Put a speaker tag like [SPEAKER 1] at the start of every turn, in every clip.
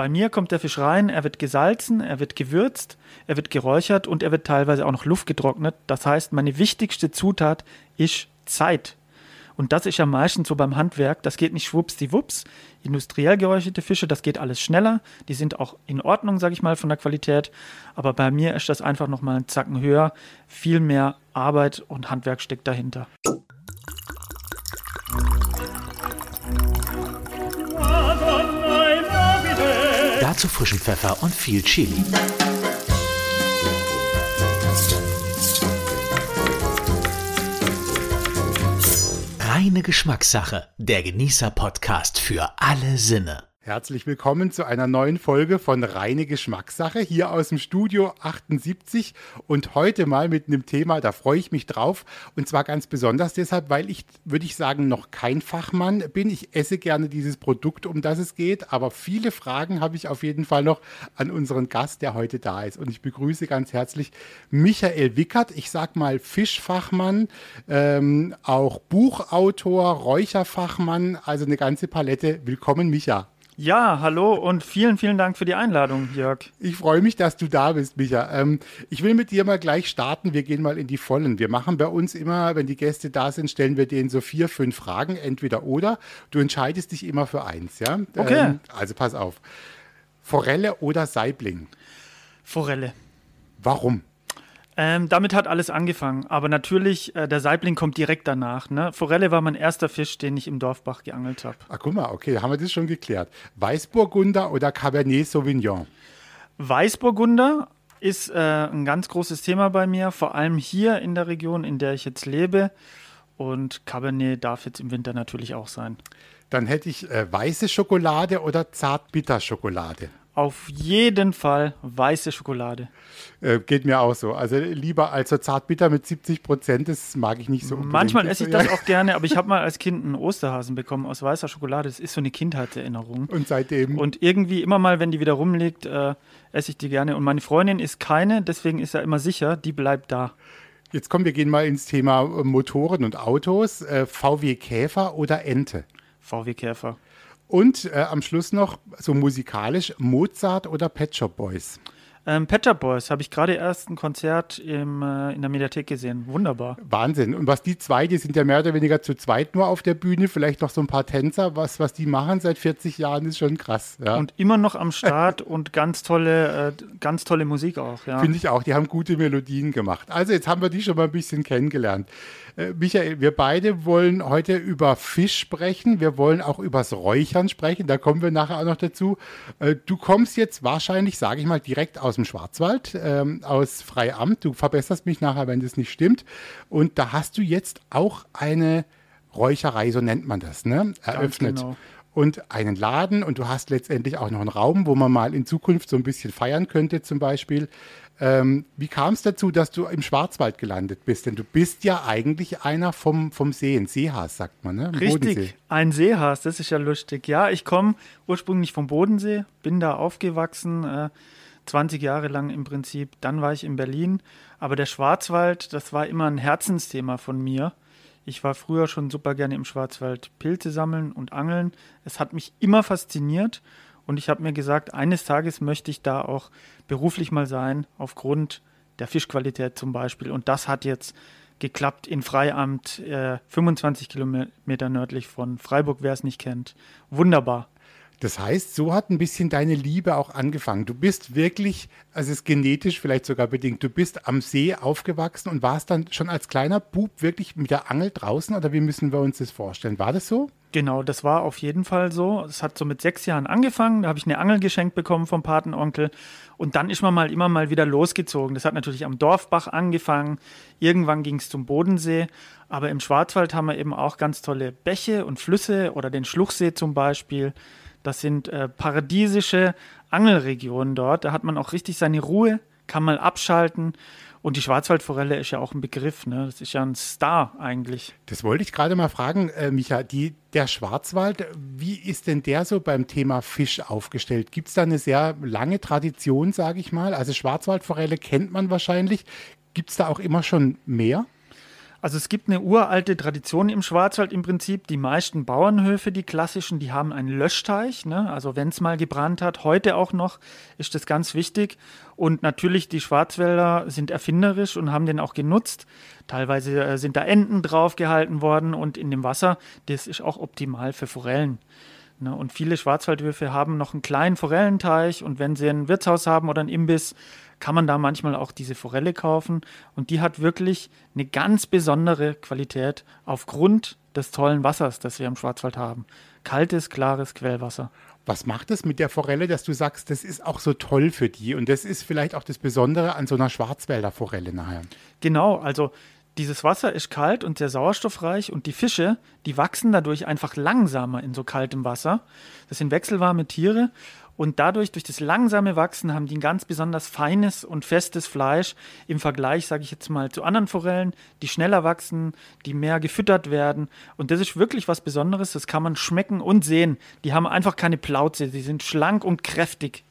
[SPEAKER 1] bei mir kommt der Fisch rein, er wird gesalzen, er wird gewürzt, er wird geräuchert und er wird teilweise auch noch luftgetrocknet. Das heißt, meine wichtigste Zutat ist Zeit. Und das ist ja meistens so beim Handwerk. Das geht nicht schwuppsdiwupps. Industriell geräucherte Fische, das geht alles schneller. Die sind auch in Ordnung, sage ich mal, von der Qualität. Aber bei mir ist das einfach nochmal einen Zacken höher. Viel mehr Arbeit und Handwerk steckt dahinter.
[SPEAKER 2] Dazu frischen Pfeffer und viel Chili. Reine Geschmackssache, der Genießer-Podcast für alle Sinne.
[SPEAKER 3] Herzlich willkommen zu einer neuen Folge von Reine Geschmackssache hier aus dem Studio 78 und heute mal mit einem Thema, da freue ich mich drauf und zwar ganz besonders deshalb, weil ich, würde ich sagen, noch kein Fachmann bin. Ich esse gerne dieses Produkt, um das es geht, aber viele Fragen habe ich auf jeden Fall noch an unseren Gast, der heute da ist und ich begrüße ganz herzlich Michael Wickert, ich sag mal Fischfachmann, ähm, auch Buchautor, Räucherfachmann, also eine ganze Palette. Willkommen, Micha.
[SPEAKER 1] Ja, hallo und vielen, vielen Dank für die Einladung, Jörg.
[SPEAKER 3] Ich freue mich, dass du da bist, Micha. Ähm, ich will mit dir mal gleich starten. Wir gehen mal in die Vollen. Wir machen bei uns immer, wenn die Gäste da sind, stellen wir denen so vier, fünf Fragen, entweder oder. Du entscheidest dich immer für eins, ja?
[SPEAKER 1] Okay. Ähm,
[SPEAKER 3] also pass auf. Forelle oder Saibling?
[SPEAKER 1] Forelle.
[SPEAKER 3] Warum?
[SPEAKER 1] Ähm, damit hat alles angefangen. Aber natürlich, äh, der Saibling kommt direkt danach. Ne? Forelle war mein erster Fisch, den ich im Dorfbach geangelt habe.
[SPEAKER 3] Ach, guck mal, okay, haben wir das schon geklärt. Weißburgunder oder Cabernet Sauvignon?
[SPEAKER 1] Weißburgunder ist äh, ein ganz großes Thema bei mir, vor allem hier in der Region, in der ich jetzt lebe. Und Cabernet darf jetzt im Winter natürlich auch sein.
[SPEAKER 3] Dann hätte ich äh, weiße Schokolade oder Zartbitterschokolade.
[SPEAKER 1] Auf jeden Fall weiße Schokolade.
[SPEAKER 3] Äh, geht mir auch so. Also lieber als so Zartbitter mit 70 Prozent, das mag ich nicht so.
[SPEAKER 1] Manchmal esse ich das auch gerne, aber ich habe mal als Kind einen Osterhasen bekommen aus weißer Schokolade. Das ist so eine Kindheitserinnerung.
[SPEAKER 3] Und seitdem?
[SPEAKER 1] Und irgendwie immer mal, wenn die wieder rumliegt, äh, esse ich die gerne. Und meine Freundin ist keine, deswegen ist er immer sicher, die bleibt da.
[SPEAKER 3] Jetzt kommen wir gehen mal ins Thema Motoren und Autos. Äh, VW Käfer oder Ente?
[SPEAKER 1] VW Käfer.
[SPEAKER 3] Und äh, am Schluss noch so musikalisch Mozart oder Pet Shop Boys.
[SPEAKER 1] Ähm, Pet Shop Boys habe ich gerade erst ein Konzert im, äh, in der Mediathek gesehen. Wunderbar.
[SPEAKER 3] Wahnsinn. Und was die zwei, die sind ja mehr oder weniger zu zweit nur auf der Bühne, vielleicht noch so ein paar Tänzer. Was, was die machen seit 40 Jahren, ist schon krass. Ja.
[SPEAKER 1] Und immer noch am Start und ganz tolle, äh, ganz tolle Musik auch. Ja.
[SPEAKER 3] Finde ich auch. Die haben gute Melodien gemacht. Also jetzt haben wir die schon mal ein bisschen kennengelernt. Äh, Michael, wir beide wollen heute über Fisch sprechen. Wir wollen auch übers Räuchern sprechen. Da kommen wir nachher auch noch dazu. Äh, du kommst jetzt wahrscheinlich, sage ich mal, direkt aus dem Schwarzwald, ähm, aus Freiamt. Du verbesserst mich nachher, wenn das nicht stimmt. Und da hast du jetzt auch eine Räucherei, so nennt man das, ne? eröffnet. Genau und einen Laden und du hast letztendlich auch noch einen Raum, wo man mal in Zukunft so ein bisschen feiern könnte zum Beispiel. Ähm, wie kam es dazu, dass du im Schwarzwald gelandet bist? Denn du bist ja eigentlich einer vom, vom See, ein Seehas, sagt man, ne?
[SPEAKER 1] Richtig, Bodensee. ein Seehas, das ist ja lustig. Ja, ich komme ursprünglich vom Bodensee, bin da aufgewachsen, äh, 20 Jahre lang im Prinzip. Dann war ich in Berlin. Aber der Schwarzwald, das war immer ein Herzensthema von mir. Ich war früher schon super gerne im Schwarzwald Pilze sammeln und angeln. Es hat mich immer fasziniert und ich habe mir gesagt, eines Tages möchte ich da auch beruflich mal sein, aufgrund der Fischqualität zum Beispiel. Und das hat jetzt geklappt in Freiamt, äh, 25 Kilometer nördlich von Freiburg, wer es nicht kennt. Wunderbar.
[SPEAKER 3] Das heißt, so hat ein bisschen deine Liebe auch angefangen. Du bist wirklich, also es ist genetisch vielleicht sogar bedingt, du bist am See aufgewachsen und warst dann schon als kleiner Bub wirklich mit der Angel draußen oder wie müssen wir uns das vorstellen? War das so?
[SPEAKER 1] Genau, das war auf jeden Fall so. Es hat so mit sechs Jahren angefangen. Da habe ich eine Angel geschenkt bekommen vom Patenonkel. Und dann ist man mal immer mal wieder losgezogen. Das hat natürlich am Dorfbach angefangen. Irgendwann ging es zum Bodensee. Aber im Schwarzwald haben wir eben auch ganz tolle Bäche und Flüsse oder den Schluchsee zum Beispiel. Das sind äh, paradiesische Angelregionen dort. Da hat man auch richtig seine Ruhe, kann mal abschalten. Und die Schwarzwaldforelle ist ja auch ein Begriff, ne? Das ist ja ein Star eigentlich.
[SPEAKER 3] Das wollte ich gerade mal fragen, äh, Micha. Die, der Schwarzwald, wie ist denn der so beim Thema Fisch aufgestellt? Gibt es da eine sehr lange Tradition, sage ich mal? Also Schwarzwaldforelle kennt man wahrscheinlich. Gibt es da auch immer schon mehr?
[SPEAKER 1] Also es gibt eine uralte Tradition im Schwarzwald im Prinzip. Die meisten Bauernhöfe, die klassischen, die haben einen Löschteich. Ne? Also wenn es mal gebrannt hat, heute auch noch, ist das ganz wichtig. Und natürlich, die Schwarzwälder sind erfinderisch und haben den auch genutzt. Teilweise äh, sind da Enten draufgehalten worden und in dem Wasser, das ist auch optimal für Forellen. Ne? Und viele Schwarzwaldhöfe haben noch einen kleinen Forellenteich und wenn sie ein Wirtshaus haben oder einen Imbiss, kann man da manchmal auch diese Forelle kaufen. Und die hat wirklich eine ganz besondere Qualität aufgrund des tollen Wassers, das wir im Schwarzwald haben. Kaltes, klares Quellwasser.
[SPEAKER 3] Was macht es mit der Forelle, dass du sagst, das ist auch so toll für die? Und das ist vielleicht auch das Besondere an so einer Schwarzwälder Forelle nachher.
[SPEAKER 1] Genau, also dieses Wasser ist kalt und sehr sauerstoffreich und die Fische, die wachsen dadurch einfach langsamer in so kaltem Wasser. Das sind wechselwarme Tiere und dadurch, durch das langsame Wachsen, haben die ein ganz besonders feines und festes Fleisch im Vergleich, sage ich jetzt mal, zu anderen Forellen, die schneller wachsen, die mehr gefüttert werden. Und das ist wirklich was Besonderes. Das kann man schmecken und sehen. Die haben einfach keine Plauze. Sie sind schlank und kräftig.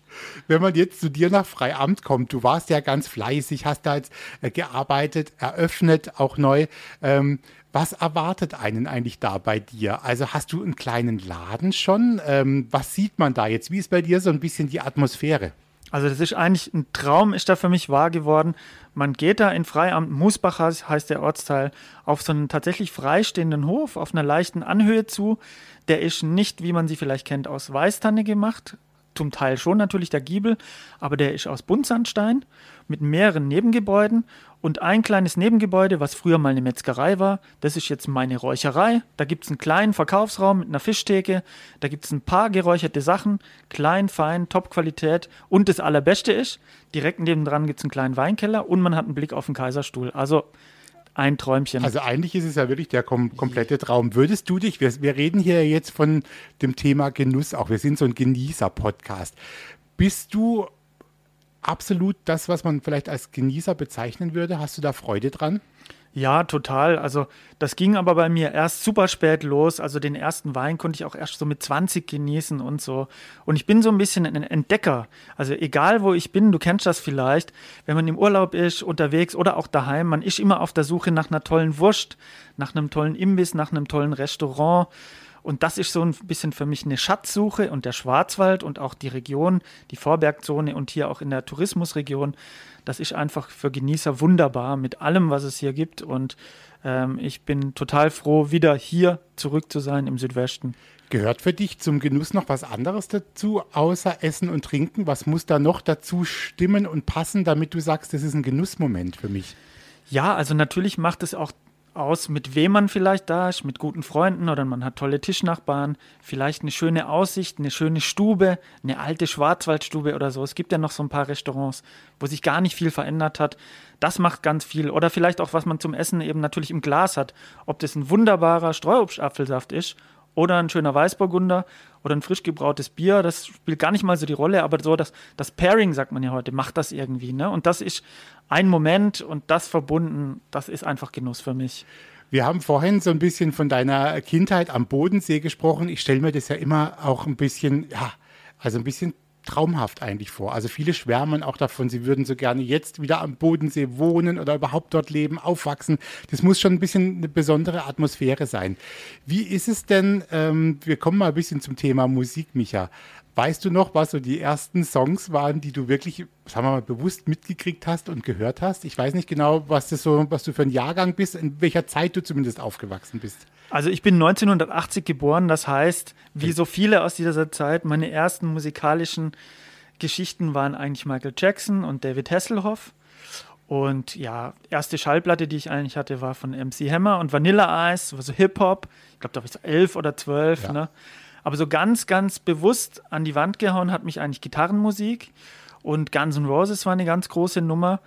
[SPEAKER 3] Wenn man jetzt zu dir nach Freiamt kommt, du warst ja ganz fleißig, hast da jetzt äh, gearbeitet, eröffnet, auch neu. Ähm, was erwartet einen eigentlich da bei dir? Also hast du einen kleinen Laden schon? Ähm, was sieht man da jetzt? Wie ist bei dir so ein bisschen die Atmosphäre?
[SPEAKER 1] Also das ist eigentlich ein Traum, ist da für mich wahr geworden. Man geht da in Freiamt, Musbach heißt der Ortsteil, auf so einen tatsächlich freistehenden Hof, auf einer leichten Anhöhe zu. Der ist nicht, wie man sie vielleicht kennt, aus Weißtanne gemacht, zum Teil schon natürlich der Giebel, aber der ist aus Buntsandstein mit mehreren Nebengebäuden und ein kleines Nebengebäude, was früher mal eine Metzgerei war, das ist jetzt meine Räucherei. Da gibt es einen kleinen Verkaufsraum mit einer Fischtheke, da gibt es ein paar geräucherte Sachen, klein, fein, Top-Qualität und das Allerbeste ist, direkt nebendran gibt es einen kleinen Weinkeller und man hat einen Blick auf den Kaiserstuhl. Also ein Träumchen.
[SPEAKER 3] Also eigentlich ist es ja wirklich der kom komplette Traum. Würdest du dich, wir, wir reden hier jetzt von dem Thema Genuss auch, wir sind so ein Genießer-Podcast. Bist du absolut das, was man vielleicht als Genießer bezeichnen würde? Hast du da Freude dran?
[SPEAKER 1] Ja, total. Also das ging aber bei mir erst super spät los. Also den ersten Wein konnte ich auch erst so mit 20 genießen und so. Und ich bin so ein bisschen ein Entdecker. Also egal wo ich bin, du kennst das vielleicht, wenn man im Urlaub ist, unterwegs oder auch daheim, man ist immer auf der Suche nach einer tollen Wurst, nach einem tollen Imbiss, nach einem tollen Restaurant. Und das ist so ein bisschen für mich eine Schatzsuche und der Schwarzwald und auch die Region, die Vorbergzone und hier auch in der Tourismusregion, das ist einfach für Genießer wunderbar mit allem, was es hier gibt. Und ähm, ich bin total froh, wieder hier zurück zu sein im Südwesten.
[SPEAKER 3] Gehört für dich zum Genuss noch was anderes dazu, außer Essen und Trinken? Was muss da noch dazu stimmen und passen, damit du sagst, das ist ein Genussmoment für mich?
[SPEAKER 1] Ja, also natürlich macht es auch aus, mit wem man vielleicht da ist, mit guten Freunden oder man hat tolle Tischnachbarn, vielleicht eine schöne Aussicht, eine schöne Stube, eine alte Schwarzwaldstube oder so. Es gibt ja noch so ein paar Restaurants, wo sich gar nicht viel verändert hat. Das macht ganz viel. Oder vielleicht auch, was man zum Essen eben natürlich im Glas hat. Ob das ein wunderbarer Streuobstapfelsaft ist oder ein schöner Weißburgunder oder ein frisch gebrautes Bier, das spielt gar nicht mal so die Rolle, aber so das, das Pairing, sagt man ja heute, macht das irgendwie. Ne? Und das ist ein Moment und das verbunden, das ist einfach Genuss für mich.
[SPEAKER 3] Wir haben vorhin so ein bisschen von deiner Kindheit am Bodensee gesprochen. Ich stelle mir das ja immer auch ein bisschen, ja, also ein bisschen traumhaft eigentlich vor. Also viele schwärmen auch davon, sie würden so gerne jetzt wieder am Bodensee wohnen oder überhaupt dort leben, aufwachsen. Das muss schon ein bisschen eine besondere Atmosphäre sein. Wie ist es denn, ähm, wir kommen mal ein bisschen zum Thema Musik, Micha. Weißt du noch, was so die ersten Songs waren, die du wirklich, sagen wir mal, bewusst mitgekriegt hast und gehört hast? Ich weiß nicht genau, was das so, was du für ein Jahrgang bist, in welcher Zeit du zumindest aufgewachsen bist.
[SPEAKER 1] Also ich bin 1980 geboren, das heißt, wie so viele aus dieser Zeit, meine ersten musikalischen Geschichten waren eigentlich Michael Jackson und David Hasselhoff. Und ja, erste Schallplatte, die ich eigentlich hatte, war von MC Hammer und Vanilla Ice, war so Hip-Hop. Ich glaube, da war ich so elf oder zwölf. Ja. Ne? Aber so ganz, ganz bewusst an die Wand gehauen hat mich eigentlich Gitarrenmusik. Und Guns N' Roses war eine ganz große Nummer.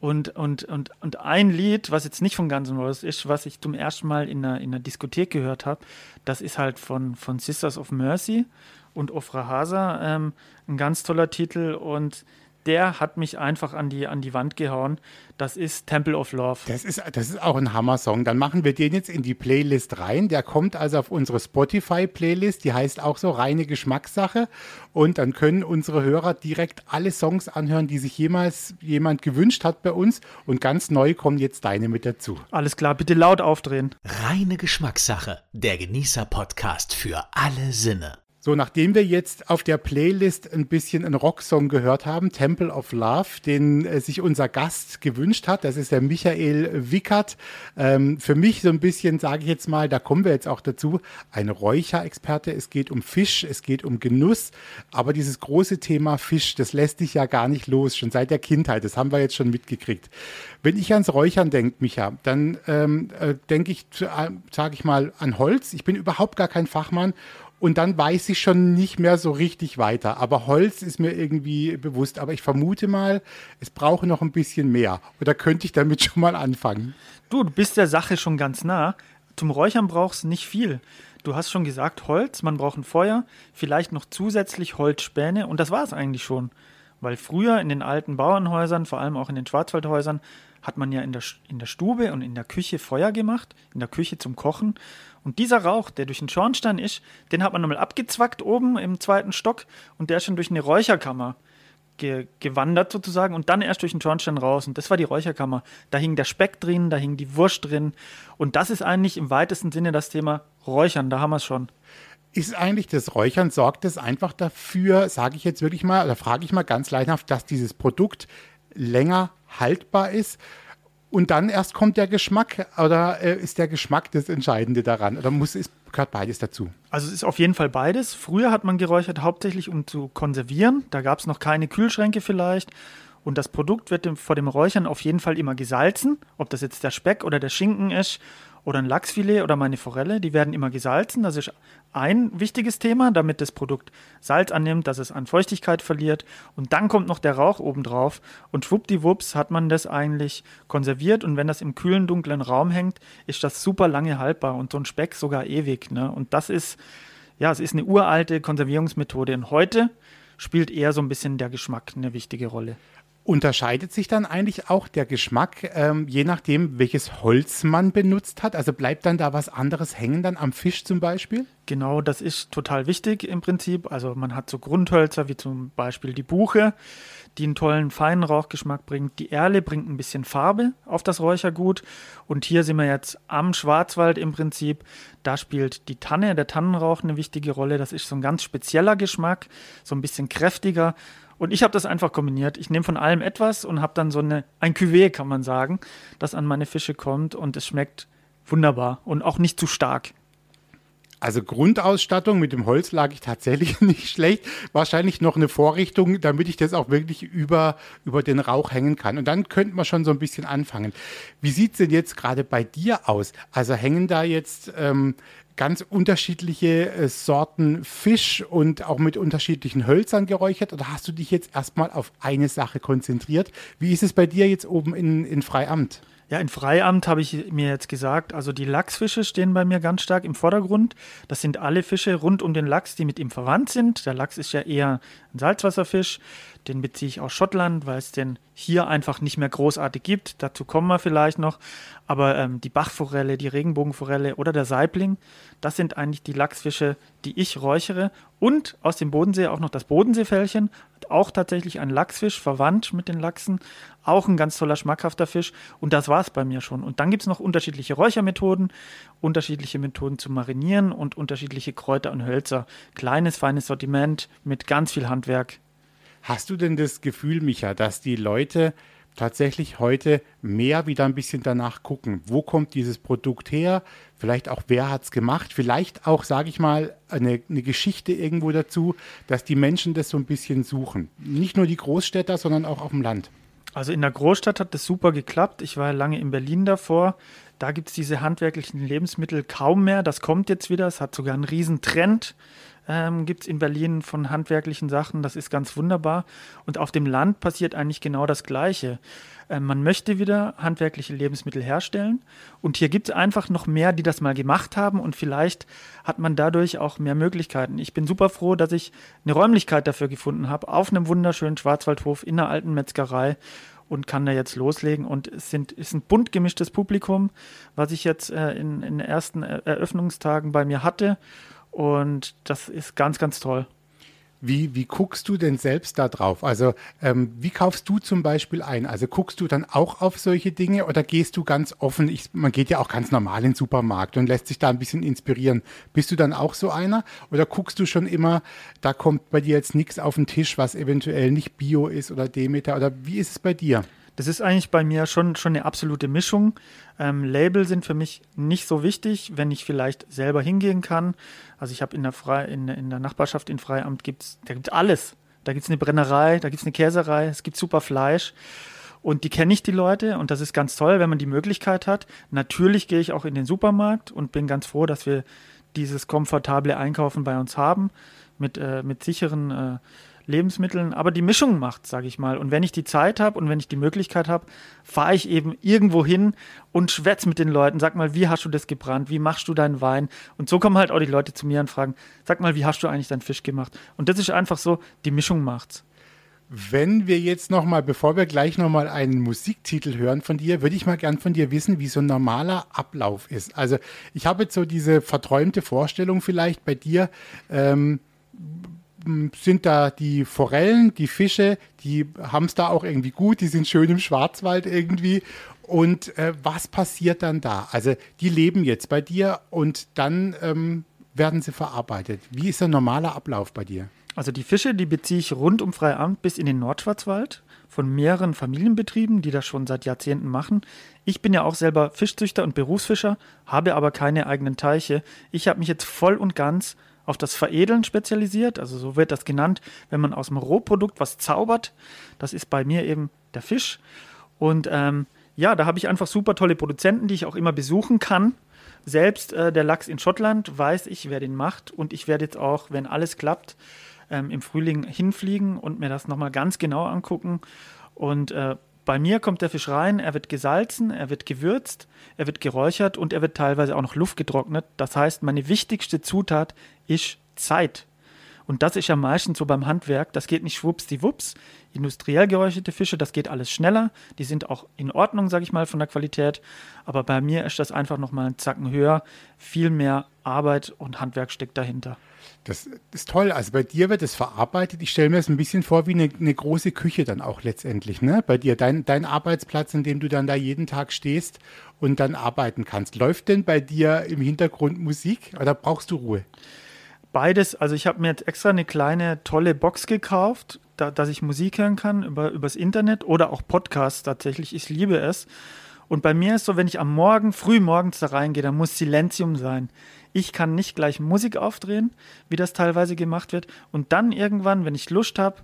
[SPEAKER 1] Und, und, und, und ein Lied, was jetzt nicht von Guns N' Roses ist, was ich zum ersten Mal in einer, in einer Diskothek gehört habe, das ist halt von, von Sisters of Mercy und Ofra Hasa, ähm, ein ganz toller Titel. Und der hat mich einfach an die, an die Wand gehauen. Das ist Temple of Love.
[SPEAKER 3] Das ist, das ist auch ein Hammer-Song. Dann machen wir den jetzt in die Playlist rein. Der kommt also auf unsere Spotify-Playlist. Die heißt auch so reine Geschmackssache. Und dann können unsere Hörer direkt alle Songs anhören, die sich jemals jemand gewünscht hat bei uns. Und ganz neu kommen jetzt deine mit dazu.
[SPEAKER 1] Alles klar, bitte laut aufdrehen.
[SPEAKER 2] Reine Geschmackssache. Der Genießer-Podcast für alle Sinne.
[SPEAKER 3] So, nachdem wir jetzt auf der Playlist ein bisschen einen Rocksong gehört haben, Temple of Love, den äh, sich unser Gast gewünscht hat, das ist der Michael Wickert. Ähm, für mich so ein bisschen, sage ich jetzt mal, da kommen wir jetzt auch dazu, ein Räucherexperte. Es geht um Fisch, es geht um Genuss, aber dieses große Thema Fisch, das lässt dich ja gar nicht los, schon seit der Kindheit. Das haben wir jetzt schon mitgekriegt. Wenn ich ans Räuchern denke, Micha, dann ähm, äh, denke ich, äh, sage ich mal, an Holz. Ich bin überhaupt gar kein Fachmann und dann weiß ich schon nicht mehr so richtig weiter. Aber Holz ist mir irgendwie bewusst. Aber ich vermute mal, es brauche noch ein bisschen mehr. Oder könnte ich damit schon mal anfangen?
[SPEAKER 1] Du, du bist der Sache schon ganz nah. Zum Räuchern brauchst du nicht viel. Du hast schon gesagt, Holz, man braucht ein Feuer, vielleicht noch zusätzlich Holzspäne und das war es eigentlich schon. Weil früher in den alten Bauernhäusern, vor allem auch in den Schwarzwaldhäusern, hat man ja in der, in der Stube und in der Küche Feuer gemacht, in der Küche zum Kochen. Und dieser Rauch, der durch den Schornstein ist, den hat man nochmal abgezwackt oben im zweiten Stock und der ist schon durch eine Räucherkammer ge gewandert sozusagen und dann erst durch den Schornstein raus. Und das war die Räucherkammer. Da hing der Speck drin, da hing die Wurst drin. Und das ist eigentlich im weitesten Sinne das Thema Räuchern. Da haben wir es schon.
[SPEAKER 3] Ist eigentlich das Räuchern, sorgt es einfach dafür, sage ich jetzt wirklich mal, oder frage ich mal ganz leidhaft, dass dieses Produkt länger haltbar ist. Und dann erst kommt der Geschmack oder äh, ist der Geschmack das Entscheidende daran? Oder muss, ist, gehört beides dazu?
[SPEAKER 1] Also es ist auf jeden Fall beides. Früher hat man geräuchert hauptsächlich, um zu konservieren. Da gab es noch keine Kühlschränke vielleicht. Und das Produkt wird vor dem Räuchern auf jeden Fall immer gesalzen. Ob das jetzt der Speck oder der Schinken ist oder ein Lachsfilet oder meine Forelle, die werden immer gesalzen. Das ist ein wichtiges Thema, damit das Produkt Salz annimmt, dass es an Feuchtigkeit verliert. Und dann kommt noch der Rauch obendrauf und schwuppdiwupps hat man das eigentlich konserviert. Und wenn das im kühlen, dunklen Raum hängt, ist das super lange haltbar und so ein Speck sogar ewig. Ne? Und das ist, ja, es ist eine uralte Konservierungsmethode. Und heute spielt eher so ein bisschen der Geschmack eine wichtige Rolle.
[SPEAKER 3] Unterscheidet sich dann eigentlich auch der Geschmack, ähm, je nachdem, welches Holz man benutzt hat? Also bleibt dann da was anderes hängen dann am Fisch zum Beispiel?
[SPEAKER 1] Genau, das ist total wichtig im Prinzip. Also man hat so Grundhölzer wie zum Beispiel die Buche, die einen tollen feinen Rauchgeschmack bringt. Die Erle bringt ein bisschen Farbe auf das Räuchergut. Und hier sind wir jetzt am Schwarzwald im Prinzip. Da spielt die Tanne, der Tannenrauch eine wichtige Rolle. Das ist so ein ganz spezieller Geschmack, so ein bisschen kräftiger. Und ich habe das einfach kombiniert. Ich nehme von allem etwas und habe dann so eine, ein Cuvée, kann man sagen, das an meine Fische kommt und es schmeckt wunderbar und auch nicht zu stark.
[SPEAKER 3] Also Grundausstattung mit dem Holz lag ich tatsächlich nicht schlecht. Wahrscheinlich noch eine Vorrichtung, damit ich das auch wirklich über, über den Rauch hängen kann. Und dann könnten wir schon so ein bisschen anfangen. Wie sieht es denn jetzt gerade bei dir aus? Also hängen da jetzt ähm, ganz unterschiedliche äh, Sorten Fisch und auch mit unterschiedlichen Hölzern geräuchert? Oder hast du dich jetzt erstmal auf eine Sache konzentriert? Wie ist es bei dir jetzt oben in, in Freiamt?
[SPEAKER 1] Ja, in Freiamt habe ich mir jetzt gesagt, also die Lachsfische stehen bei mir ganz stark im Vordergrund. Das sind alle Fische rund um den Lachs, die mit ihm verwandt sind. Der Lachs ist ja eher ein Salzwasserfisch. Den beziehe ich aus Schottland, weil es den hier einfach nicht mehr großartig gibt. Dazu kommen wir vielleicht noch. Aber ähm, die Bachforelle, die Regenbogenforelle oder der Saibling, das sind eigentlich die Lachsfische, die ich räuchere. Und aus dem Bodensee auch noch das Bodenseefällchen, auch tatsächlich ein Lachsfisch, verwandt mit den Lachsen. Auch ein ganz toller, schmackhafter Fisch. Und das war es bei mir schon. Und dann gibt es noch unterschiedliche Räuchermethoden, unterschiedliche Methoden zu marinieren und unterschiedliche Kräuter und Hölzer. Kleines, feines Sortiment mit ganz viel Handwerk.
[SPEAKER 3] Hast du denn das Gefühl, Micha, dass die Leute tatsächlich heute mehr wieder ein bisschen danach gucken, wo kommt dieses Produkt her, vielleicht auch wer hat es gemacht, vielleicht auch, sage ich mal, eine, eine, Geschichte irgendwo dazu, dass die Menschen das so ein bisschen suchen. Nicht nur die Großstädter, sondern auch auf dem Land.
[SPEAKER 1] Also in der Großstadt hat das super geklappt. Ich war lange in Berlin davor. Da gibt es diese handwerklichen Lebensmittel kaum mehr. Das kommt jetzt wieder. Es hat sogar einen riesen Trend ähm, gibt es in Berlin von handwerklichen Sachen. Das ist ganz wunderbar. Und auf dem Land passiert eigentlich genau das Gleiche. Ähm, man möchte wieder handwerkliche Lebensmittel herstellen. Und hier gibt es einfach noch mehr, die das mal gemacht haben. Und vielleicht hat man dadurch auch mehr Möglichkeiten. Ich bin super froh, dass ich eine Räumlichkeit dafür gefunden habe, auf einem wunderschönen Schwarzwaldhof in einer alten Metzgerei und kann da jetzt loslegen. Und es sind, ist ein bunt gemischtes Publikum, was ich jetzt äh, in, in den ersten Eröffnungstagen bei mir hatte. Und das ist ganz, ganz toll.
[SPEAKER 3] Wie, wie guckst du denn selbst da drauf? Also ähm, wie kaufst du zum Beispiel ein? Also guckst du dann auch auf solche Dinge oder gehst du ganz offen? Ich, man geht ja auch ganz normal in den Supermarkt und lässt sich da ein bisschen inspirieren. Bist du dann auch so einer? Oder guckst du schon immer, da kommt bei dir jetzt nichts auf den Tisch, was eventuell nicht Bio ist oder Demeter? Oder wie ist es bei dir?
[SPEAKER 1] Das ist eigentlich bei mir schon, schon eine absolute Mischung. Ähm, Label sind für mich nicht so wichtig, wenn ich vielleicht selber hingehen kann. Also ich habe in, der in, in der Nachbarschaft in Freiamt gibt's, da gibt alles. Da gibt es eine Brennerei, da gibt es eine Käserei, es gibt super Fleisch. Und die kenne ich, die Leute, und das ist ganz toll, wenn man die Möglichkeit hat. Natürlich gehe ich auch in den Supermarkt und bin ganz froh, dass wir dieses komfortable Einkaufen bei uns haben, mit, äh, mit sicheren äh, Lebensmitteln, aber die Mischung macht, sage ich mal. Und wenn ich die Zeit habe und wenn ich die Möglichkeit habe, fahre ich eben irgendwo hin und schwätze mit den Leuten. Sag mal, wie hast du das gebrannt? Wie machst du deinen Wein? Und so kommen halt auch die Leute zu mir und fragen, sag mal, wie hast du eigentlich deinen Fisch gemacht? Und das ist einfach so, die Mischung macht's.
[SPEAKER 3] Wenn wir jetzt nochmal, bevor wir gleich nochmal einen Musiktitel hören von dir, würde ich mal gern von dir wissen, wie so ein normaler Ablauf ist. Also ich habe jetzt so diese verträumte Vorstellung vielleicht bei dir, ähm, sind da die Forellen, die Fische, die haben es da auch irgendwie gut, die sind schön im Schwarzwald irgendwie. Und äh, was passiert dann da? Also die leben jetzt bei dir und dann ähm, werden sie verarbeitet. Wie ist der normale Ablauf bei dir?
[SPEAKER 1] Also die Fische, die beziehe ich rund um Freiamt bis in den Nordschwarzwald von mehreren Familienbetrieben, die das schon seit Jahrzehnten machen. Ich bin ja auch selber Fischzüchter und Berufsfischer, habe aber keine eigenen Teiche. Ich habe mich jetzt voll und ganz auf das Veredeln spezialisiert. Also so wird das genannt, wenn man aus dem Rohprodukt was zaubert. Das ist bei mir eben der Fisch. Und ähm, ja, da habe ich einfach super tolle Produzenten, die ich auch immer besuchen kann. Selbst äh, der Lachs in Schottland weiß ich, wer den macht. Und ich werde jetzt auch, wenn alles klappt, ähm, im Frühling hinfliegen und mir das nochmal ganz genau angucken. Und äh, bei mir kommt der Fisch rein, er wird gesalzen, er wird gewürzt, er wird geräuchert und er wird teilweise auch noch luftgetrocknet. Das heißt, meine wichtigste Zutat ist Zeit. Und das ist ja meistens so beim Handwerk, das geht nicht schwuppsdiwupps. Industriell geräucherte Fische, das geht alles schneller. Die sind auch in Ordnung, sage ich mal, von der Qualität. Aber bei mir ist das einfach nochmal einen Zacken höher. Viel mehr Arbeit und Handwerk steckt dahinter.
[SPEAKER 3] Das ist toll. Also bei dir wird es verarbeitet. Ich stelle mir das ein bisschen vor wie eine, eine, große Küche dann auch letztendlich. Ne? Bei dir, dein, dein Arbeitsplatz, in dem du dann da jeden Tag stehst und dann arbeiten kannst. Läuft denn bei dir im Hintergrund Musik oder brauchst du Ruhe?
[SPEAKER 1] Beides. Also ich habe mir jetzt extra eine kleine tolle Box gekauft, da, dass ich Musik hören kann über, übers Internet oder auch Podcasts tatsächlich. Ich liebe es. Und bei mir ist so, wenn ich am Morgen, früh morgens da reingehe, dann muss Silenzium sein. Ich kann nicht gleich Musik aufdrehen, wie das teilweise gemacht wird. Und dann irgendwann, wenn ich Lust habe,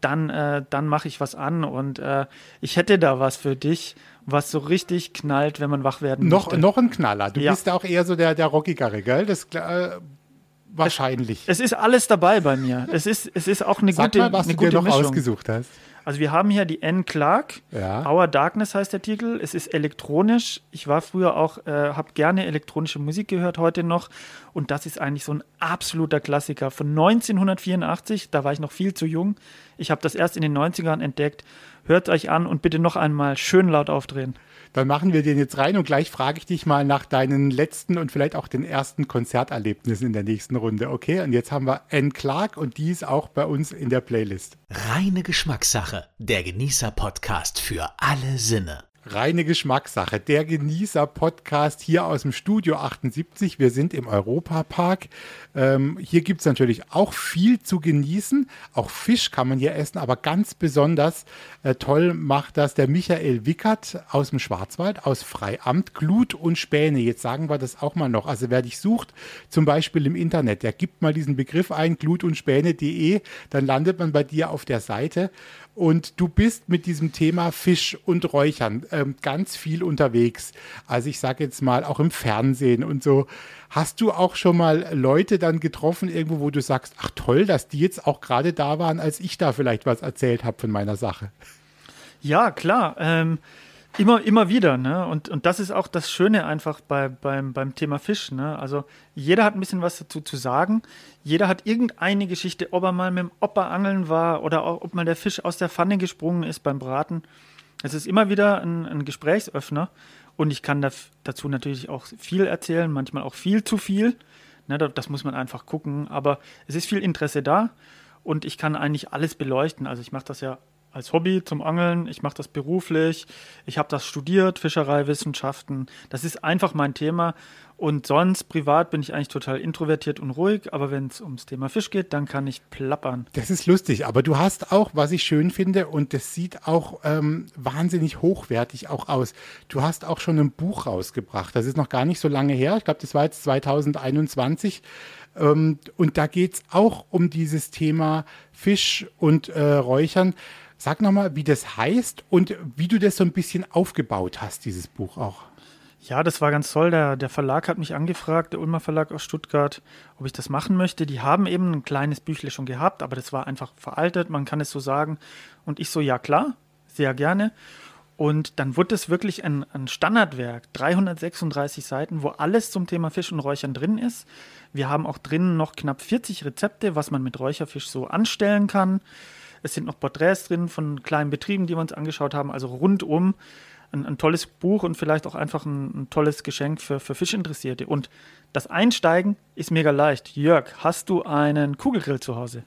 [SPEAKER 1] dann, äh, dann mache ich was an. Und äh, ich hätte da was für dich, was so richtig knallt, wenn man wach werden
[SPEAKER 3] noch,
[SPEAKER 1] möchte.
[SPEAKER 3] Noch ein Knaller. Du ja. bist auch eher so der, der Rockigere, gell? Das, äh, wahrscheinlich.
[SPEAKER 1] Es, es, ist alles dabei bei mir. Es ist, es ist auch eine
[SPEAKER 3] Sag
[SPEAKER 1] gute,
[SPEAKER 3] mal, was
[SPEAKER 1] eine
[SPEAKER 3] du dir noch
[SPEAKER 1] Mischung.
[SPEAKER 3] ausgesucht hast.
[SPEAKER 1] Also wir haben hier die N. Clark.
[SPEAKER 3] Ja.
[SPEAKER 1] Our Darkness heißt der Titel. Es ist elektronisch. Ich war früher auch, äh, habe gerne elektronische Musik gehört, heute noch. Und das ist eigentlich so ein absoluter Klassiker von 1984. Da war ich noch viel zu jung. Ich habe das erst in den 90ern entdeckt. Hört euch an und bitte noch einmal schön laut aufdrehen.
[SPEAKER 3] Dann machen wir den jetzt rein und gleich frage ich dich mal nach deinen letzten und vielleicht auch den ersten Konzerterlebnissen in der nächsten Runde. Okay, und jetzt haben wir Anne Clark und die ist auch bei uns in der Playlist.
[SPEAKER 2] Reine Geschmackssache, der Genießer-Podcast für alle Sinne.
[SPEAKER 3] Reine Geschmackssache. Der Genießer-Podcast hier aus dem Studio 78. Wir sind im Europapark. Ähm, hier gibt es natürlich auch viel zu genießen. Auch Fisch kann man hier essen, aber ganz besonders äh, toll macht das der Michael Wickert aus dem Schwarzwald, aus Freiamt. Glut und Späne. Jetzt sagen wir das auch mal noch. Also wer dich sucht, zum Beispiel im Internet, der gibt mal diesen Begriff ein, glut und Späne.de, dann landet man bei dir auf der Seite. Und du bist mit diesem Thema Fisch und Räuchern ähm, ganz viel unterwegs. Also ich sage jetzt mal auch im Fernsehen und so. Hast du auch schon mal Leute dann getroffen irgendwo, wo du sagst, ach toll, dass die jetzt auch gerade da waren, als ich da vielleicht was erzählt habe von meiner Sache?
[SPEAKER 1] Ja, klar. Ähm, immer, immer wieder. Ne? Und, und das ist auch das Schöne einfach bei, beim, beim Thema Fisch. Ne? Also jeder hat ein bisschen was dazu zu sagen. Jeder hat irgendeine Geschichte, ob er mal mit dem Opa angeln war oder auch, ob mal der Fisch aus der Pfanne gesprungen ist beim Braten. Es ist immer wieder ein, ein Gesprächsöffner. Und ich kann da, dazu natürlich auch viel erzählen, manchmal auch viel zu viel. Ne, das muss man einfach gucken. Aber es ist viel Interesse da und ich kann eigentlich alles beleuchten. Also ich mache das ja als Hobby zum Angeln, ich mache das beruflich, ich habe das studiert, Fischereiwissenschaften. Das ist einfach mein Thema. Und sonst privat bin ich eigentlich total introvertiert und ruhig, aber wenn es ums Thema Fisch geht, dann kann ich plappern.
[SPEAKER 3] Das ist lustig, aber du hast auch, was ich schön finde, und das sieht auch ähm, wahnsinnig hochwertig auch aus. Du hast auch schon ein Buch rausgebracht. Das ist noch gar nicht so lange her. Ich glaube, das war jetzt 2021. Ähm, und da geht es auch um dieses Thema Fisch und äh, Räuchern. Sag nochmal, wie das heißt und wie du das so ein bisschen aufgebaut hast, dieses Buch auch.
[SPEAKER 1] Ja, das war ganz toll. Der, der Verlag hat mich angefragt, der Ulmer Verlag aus Stuttgart, ob ich das machen möchte. Die haben eben ein kleines Büchle schon gehabt, aber das war einfach veraltet, man kann es so sagen. Und ich so, ja klar, sehr gerne. Und dann wurde es wirklich ein, ein Standardwerk, 336 Seiten, wo alles zum Thema Fisch und Räuchern drin ist. Wir haben auch drinnen noch knapp 40 Rezepte, was man mit Räucherfisch so anstellen kann. Es sind noch Porträts drin von kleinen Betrieben, die wir uns angeschaut haben. Also rundum ein, ein tolles Buch und vielleicht auch einfach ein, ein, tolles Geschenk für, für Fischinteressierte. Und das Einsteigen ist mega leicht. Jörg, hast du einen Kugelgrill zu Hause?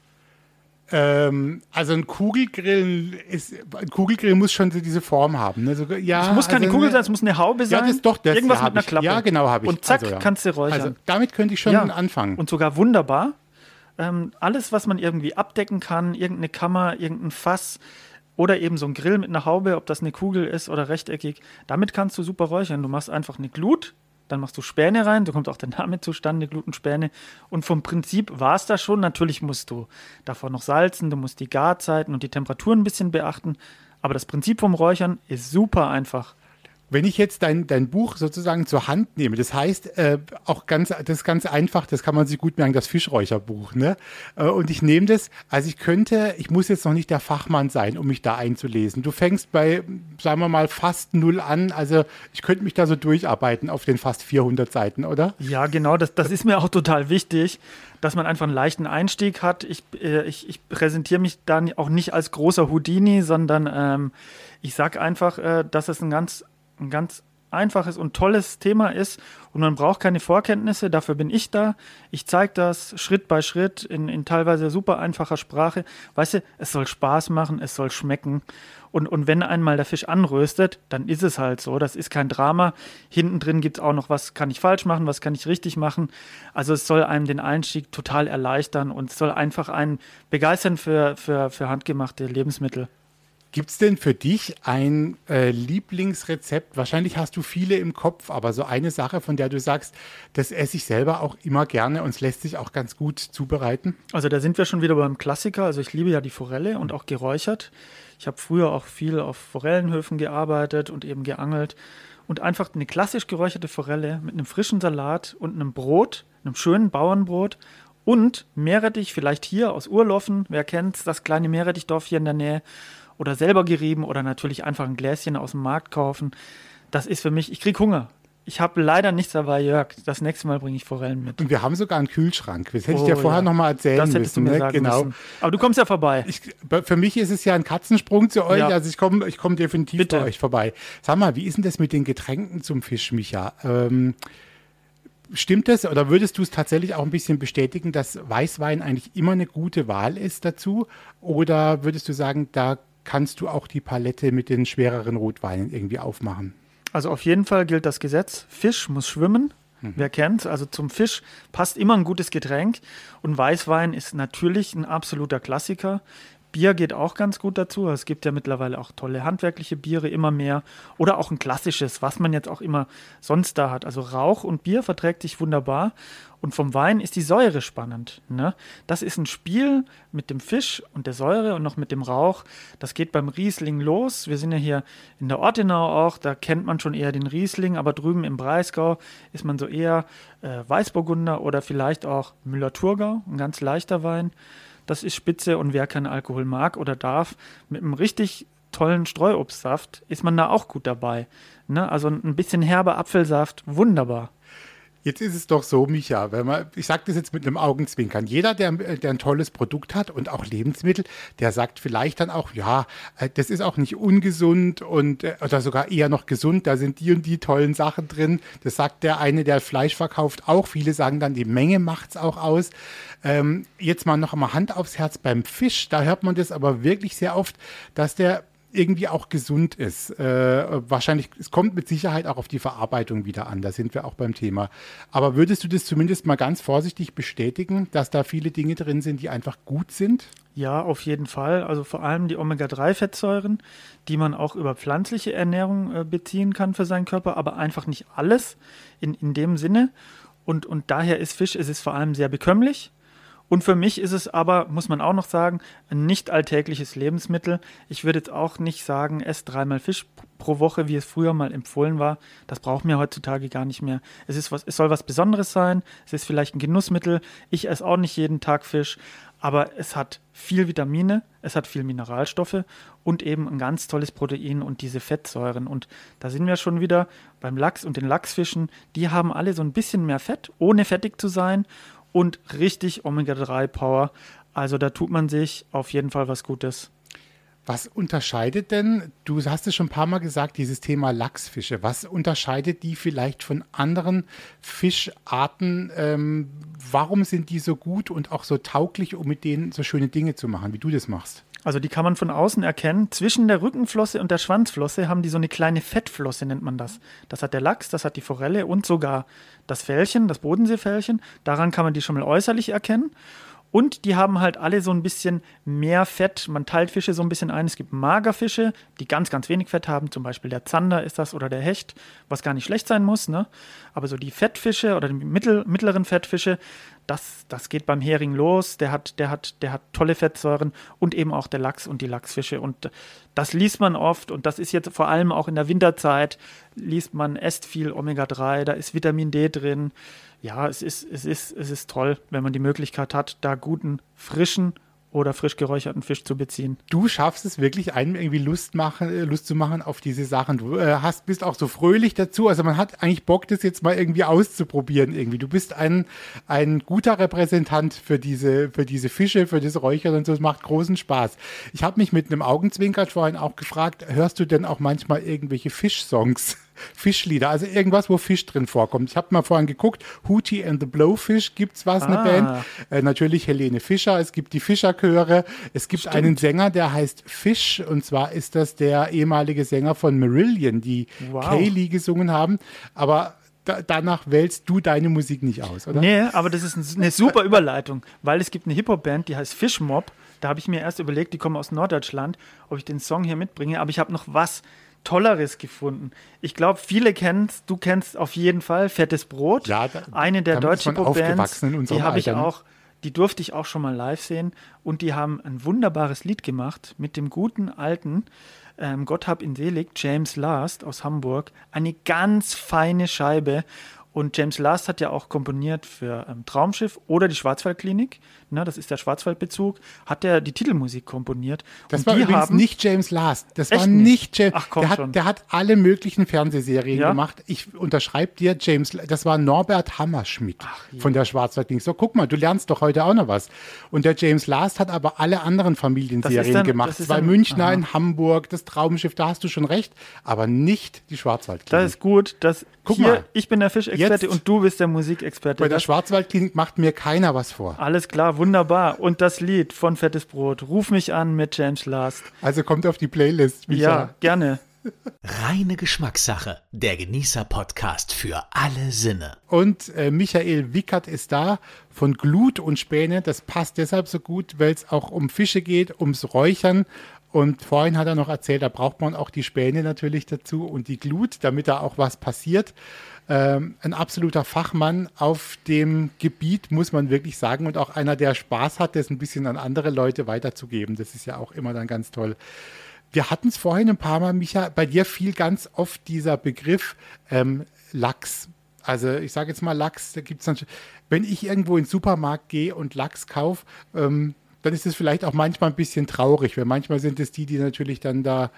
[SPEAKER 3] Ähm, also ein Kugelgrill ist, ein Kugelgrill muss schon diese Form haben. Ne? So, ja,
[SPEAKER 1] es muss keine
[SPEAKER 3] also
[SPEAKER 1] Kugel sein, es muss eine Haube sein.
[SPEAKER 3] Ja, das ist doch das.
[SPEAKER 1] Irgendwas
[SPEAKER 3] ja,
[SPEAKER 1] mit einer. Klappe.
[SPEAKER 3] Ja, genau habe ich.
[SPEAKER 1] Und zack,
[SPEAKER 3] also, ja.
[SPEAKER 1] kannst du räuchern.
[SPEAKER 3] Also damit könnte ich schon
[SPEAKER 1] Ja.
[SPEAKER 3] anfangen.
[SPEAKER 1] Und sogar wunderbar. Ähm, alles, was man irgendwie abdecken kann, irgendeine Kammer, irgendein Fass oder eben so ein Grill mit einer Haube, ob das eine Kugel ist oder rechteckig, damit kannst du super räuchern. Du machst einfach eine Glut, dann machst du Späne rein, da kommt auch der Name zustande, Glutenspäne. Und vom Prinzip war es das schon. Natürlich musst du davor noch salzen, du musst die Garzeiten und die Temperaturen ein bisschen beachten. Aber das Prinzip vom Räuchern ist super einfach.
[SPEAKER 3] Wenn ich jetzt dein, dein Buch sozusagen zur Hand nehme, das heißt, äh, auch ganz, das ist ganz einfach, das kann man sich gut merken, das Fischräucherbuch, ne? Äh, und ich nehme das, also ich könnte, ich muss jetzt noch nicht der Fachmann sein, um mich da einzulesen. Du fängst bei, sagen wir mal, fast null an, also ich könnte mich da so durcharbeiten auf den fast 400 Seiten, oder?
[SPEAKER 1] Ja, genau, das, das ist mir auch total wichtig, dass man einfach einen leichten Einstieg hat. Ich, äh, ich, ich präsentiere mich dann auch nicht als großer Houdini, sondern ähm, ich sage einfach, äh, dass es ein ganz, ein ganz einfaches und tolles Thema ist und man braucht keine Vorkenntnisse, dafür bin ich da. Ich zeige das Schritt bei Schritt in, in teilweise super einfacher Sprache. Weißt du, es soll Spaß machen, es soll schmecken. Und, und wenn einmal der Fisch anröstet, dann ist es halt so. Das ist kein Drama. Hinten drin gibt es auch noch, was kann ich falsch machen, was kann ich richtig machen. Also es soll einem den Einstieg total erleichtern und es soll einfach einen begeistern für, für, für handgemachte Lebensmittel.
[SPEAKER 3] Gibt es denn für dich ein äh, Lieblingsrezept? Wahrscheinlich hast du viele im Kopf, aber so eine Sache, von der du sagst, das esse ich selber auch immer gerne und es lässt sich auch ganz gut zubereiten.
[SPEAKER 1] Also da sind wir schon wieder beim Klassiker. Also ich liebe ja die Forelle und auch geräuchert. Ich habe früher auch viel auf Forellenhöfen gearbeitet und eben geangelt. Und einfach eine klassisch geräucherte Forelle mit einem frischen Salat und einem Brot, einem schönen Bauernbrot und Meerrettich, vielleicht hier aus Urloffen, wer kennt's, das kleine Meerrettichdorf hier in der Nähe. Oder selber gerieben oder natürlich einfach ein Gläschen aus dem Markt kaufen. Das ist für mich, ich krieg Hunger. Ich habe leider nichts dabei, Jörg. Das nächste Mal bringe ich Forellen mit.
[SPEAKER 3] Und wir haben sogar einen Kühlschrank. Das hätte ich
[SPEAKER 1] Oh,
[SPEAKER 3] dir vorher
[SPEAKER 1] ja.
[SPEAKER 3] noch mal erzählen
[SPEAKER 1] Das hättest du
[SPEAKER 3] müssen.
[SPEAKER 1] mir
[SPEAKER 3] ne?
[SPEAKER 1] sagen
[SPEAKER 3] genau.
[SPEAKER 1] müssen. Aber du kommst ja vorbei.
[SPEAKER 3] Ich, für mich ist es ja ein Katzensprung zu euch.
[SPEAKER 1] Ja.
[SPEAKER 3] Also ich komme ich komm definitiv
[SPEAKER 1] Bitte.
[SPEAKER 3] bei euch vorbei. Sag mal, wie ist denn das mit den Getränken zum Fisch, Micha? Ähm, stimmt das oder würdest du es tatsächlich auch ein bisschen bestätigen, dass Weißwein eigentlich immer eine gute Wahl ist dazu? Oder würdest du sagen, da kannst du auch die Palette mit den schwereren Rotweinen irgendwie aufmachen?
[SPEAKER 1] Also auf jeden Fall gilt das Gesetz, Fisch muss schwimmen. Wer kennt? Also zum Fisch passt immer ein gutes Getränk und Weißwein ist natürlich ein absoluter Klassiker. Bier geht auch ganz gut dazu. Es gibt ja mittlerweile auch tolle handwerkliche Biere, immer mehr. Oder auch ein klassisches, was man jetzt auch immer sonst da hat. Also Rauch und Bier verträgt sich wunderbar. Und vom Wein ist die Säure spannend. Ne? Das ist ein Spiel mit dem Fisch und der Säure und noch mit dem Rauch. Das geht beim Riesling los. Wir sind ja hier in der Ortenau auch, da kennt man schon eher den Riesling, aber drüben im Breisgau ist man so eher äh, Weißburgunder oder vielleicht auch Müller-Thurgau, ein ganz leichter Wein. Das ist spitze und wer keinen Alkohol mag oder darf, mit einem richtig tollen Streuobstsaft ist man da auch gut dabei. Ne? Also ein bisschen herber Apfelsaft, wunderbar.
[SPEAKER 3] Jetzt ist es doch so, Micha, wenn man, ich sage das jetzt mit einem Augenzwinkern, jeder, der, der, ein tolles Produkt hat und auch Lebensmittel, der sagt vielleicht dann auch, ja, äh, das ist auch nicht ungesund und äh, oder sogar eher noch gesund, da sind die und die tollen Sachen drin. Das sagt der eine, der Fleisch verkauft, auch. Viele sagen dann, die Menge macht es auch aus. Ähm, jetzt mal noch einmal Hand aufs Herz beim Fisch, da hört man das aber wirklich sehr oft, dass der irgendwie auch gesund ist. Äh, wahrscheinlich, es kommt mit Sicherheit auch auf die Verarbeitung wieder an, da sind wir auch beim Thema. Aber würdest du das zumindest mal ganz vorsichtig bestätigen, dass da viele Dinge drin sind, die einfach gut sind?
[SPEAKER 1] Ja, auf jeden Fall. Also vor allem die Omega-3-Fettsäuren, die man auch über pflanzliche Ernährung äh, beziehen kann für seinen Körper, aber einfach nicht alles in, in dem Sinne. Und, und daher ist Fisch, es ist vor allem sehr bekömmlich und für mich ist es aber, muss man auch noch sagen, ein nicht alltägliches Lebensmittel. Ich würde jetzt auch nicht sagen, ess dreimal Fisch pro Woche, wie es früher mal empfohlen war. Das braucht mir heutzutage gar nicht mehr. Es, ist was, es soll was Besonderes sein. Es ist vielleicht ein Genussmittel. Ich esse auch nicht jeden Tag Fisch. Aber es hat viel Vitamine, es hat viel Mineralstoffe und eben ein ganz tolles Protein und diese Fettsäuren. Und da sind wir schon wieder beim Lachs und den Lachsfischen. Die haben alle so ein bisschen mehr Fett, ohne fettig zu sein und richtig Omega-3-Power. Also da tut man sich auf jeden Fall was Gutes.
[SPEAKER 3] Was unterscheidet denn, du hast es schon ein paar Mal gesagt, dieses Thema Lachsfische, was unterscheidet die vielleicht von anderen Fischarten? Ähm, warum sind die so gut und auch so tauglich, um mit denen so schöne Dinge zu machen, wie du das machst?
[SPEAKER 1] Also die kann man von außen erkennen. Zwischen der Rückenflosse und der Schwanzflosse haben die so eine kleine Fettflosse, nennt man das. Das hat der Lachs, das hat die Forelle und sogar das Fällchen, das Bodenseefällchen. Daran kann man die schon mal äußerlich erkennen. Und die haben halt alle so ein bisschen mehr Fett. Man teilt Fische so ein bisschen ein. Es gibt Magerfische, die ganz, ganz wenig Fett haben. Zum Beispiel der Zander ist das oder der Hecht, was gar nicht schlecht sein muss. Ne? Aber so die Fettfische oder die mittel, mittleren Fettfische, das, das geht beim Hering los. Der hat, der, hat, der hat tolle Fettsäuren und eben auch der Lachs und die Lachsfische. Und das liest man oft und das ist jetzt vor allem auch in der Winterzeit, liest man, esst viel Omega-3, da ist Vitamin D drin ja, es ist, es ist, es ist toll, wenn man die Möglichkeit hat, da guten, frischen oder frisch geräucherten Fisch zu beziehen.
[SPEAKER 3] Du schaffst es wirklich, einem irgendwie Lust, machen, äh, Lust zu machen auf diese Sachen. Du äh, hast, bist auch so fröhlich dazu. Also man hat eigentlich Bock, das jetzt mal irgendwie auszuprobieren irgendwie. Du bist ein, ein guter Repräsentant für diese, für diese Fische, für das Räuchern und so. Es macht großen Spaß. Ich habe mich mit einem Augenzwinkern vorhin auch gefragt, hörst du denn auch manchmal irgendwelche Fischsongs? Fischlieder, also irgendwas, wo Fisch drin vorkommt. Ich habe mal vorhin geguckt, Hootie and the Blowfish gibt's was, ah. eine Band. Äh, natürlich Helene Fischer, es gibt die Fischerchöre, es gibt Stimmt. einen Sänger, der heißt Fish und zwar ist das der ehemalige Sänger von Marillion, die wow. Kaylee gesungen haben, aber da, danach wählst du deine Musik nicht aus, oder?
[SPEAKER 1] Nee, aber das ist eine super Überleitung, weil es gibt eine Hip-Hop-Band, die heißt Fishmob. Da habe ich mir erst überlegt, die kommen aus Norddeutschland, ob ich den Song hier mitbringe, aber ich habe noch was Tolleres gefunden. Ich glaube, viele kennen du kennst auf jeden Fall Fettes Brot. Ja, da, eine der deutschen Bands. Die habe ich auch, die durfte ich auch schon mal live sehen und die haben ein wunderbares Lied gemacht mit dem guten alten ähm, Gott hab ihn selig, James Last aus Hamburg. Eine ganz feine Scheibe und James Last hat ja auch komponiert für ähm, Traumschiff oder die Schwarzwaldklinik. Ne, das ist der Schwarzwaldbezug. Hat er die Titelmusik komponiert.
[SPEAKER 3] Das und war übrigens haben, nicht James Last. Das war nicht James. Ach, komm der, hat, der hat alle möglichen Fernsehserien ja? gemacht. Ich unterschreibe dir, James. Das war Norbert Hammerschmidt Ach, ja. von der Schwarzwaldklinik. So, guck mal, du lernst doch heute auch noch was. Und der James Last hat aber alle anderen Familienserien dann, gemacht. Zwei Münchner aha. in Hamburg, das Traumschiff, da hast du schon recht, aber nicht die Schwarzwaldklinik.
[SPEAKER 1] Das ist gut. Das, Guck hier, mal. Ich bin der Fischexperte und du bist der Musikexperte.
[SPEAKER 3] Bei der Schwarzwaldklinik macht mir keiner was vor.
[SPEAKER 1] Alles klar, wunderbar. Und das Lied von Fettes Brot, Ruf mich an mit James Last.
[SPEAKER 3] Also kommt auf die Playlist.
[SPEAKER 1] Micha. Ja, gerne.
[SPEAKER 2] Reine Geschmackssache, der Genießer-Podcast für alle Sinne.
[SPEAKER 3] Und äh, Michael Wickert ist da von Glut und Späne. Das passt deshalb so gut, weil es auch um Fische geht, ums Räuchern. Und vorhin hat er noch erzählt, da braucht man auch die Späne natürlich dazu und die Glut, damit da auch was passiert. Ähm, ein absoluter Fachmann auf dem Gebiet, muss man wirklich sagen, und auch einer, der Spaß hat, das ein bisschen an andere Leute weiterzugeben. Das ist ja auch immer dann ganz toll. Wir hatten es vorhin ein paar Mal, Micha, bei dir fiel ganz oft dieser Begriff ähm, Lachs. Also ich sage jetzt mal Lachs, da gibt es dann, wenn ich irgendwo in den Supermarkt gehe und Lachs kaufe, ähm, dann ist es vielleicht auch manchmal ein bisschen traurig, weil manchmal sind es die, die natürlich dann da